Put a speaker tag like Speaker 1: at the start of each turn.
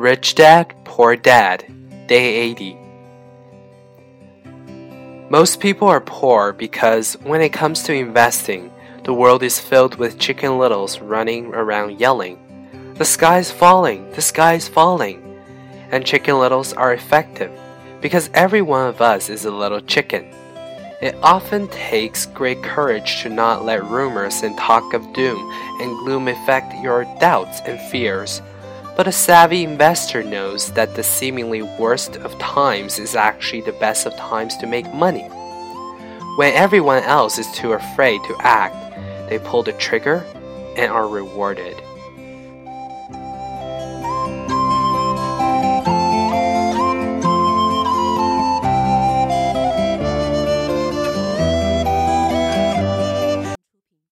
Speaker 1: Rich Dad, Poor Dad, Day 80. Most people are poor because when it comes to investing, the world is filled with chicken littles running around yelling, The sky is falling! The sky is falling! And chicken littles are effective because every one of us is a little chicken. It often takes great courage to not let rumors and talk of doom and gloom affect your doubts and fears. But a savvy investor knows that the seemingly worst of times is actually the best of times to make money. When everyone else is too afraid to act, they pull the trigger and are rewarded.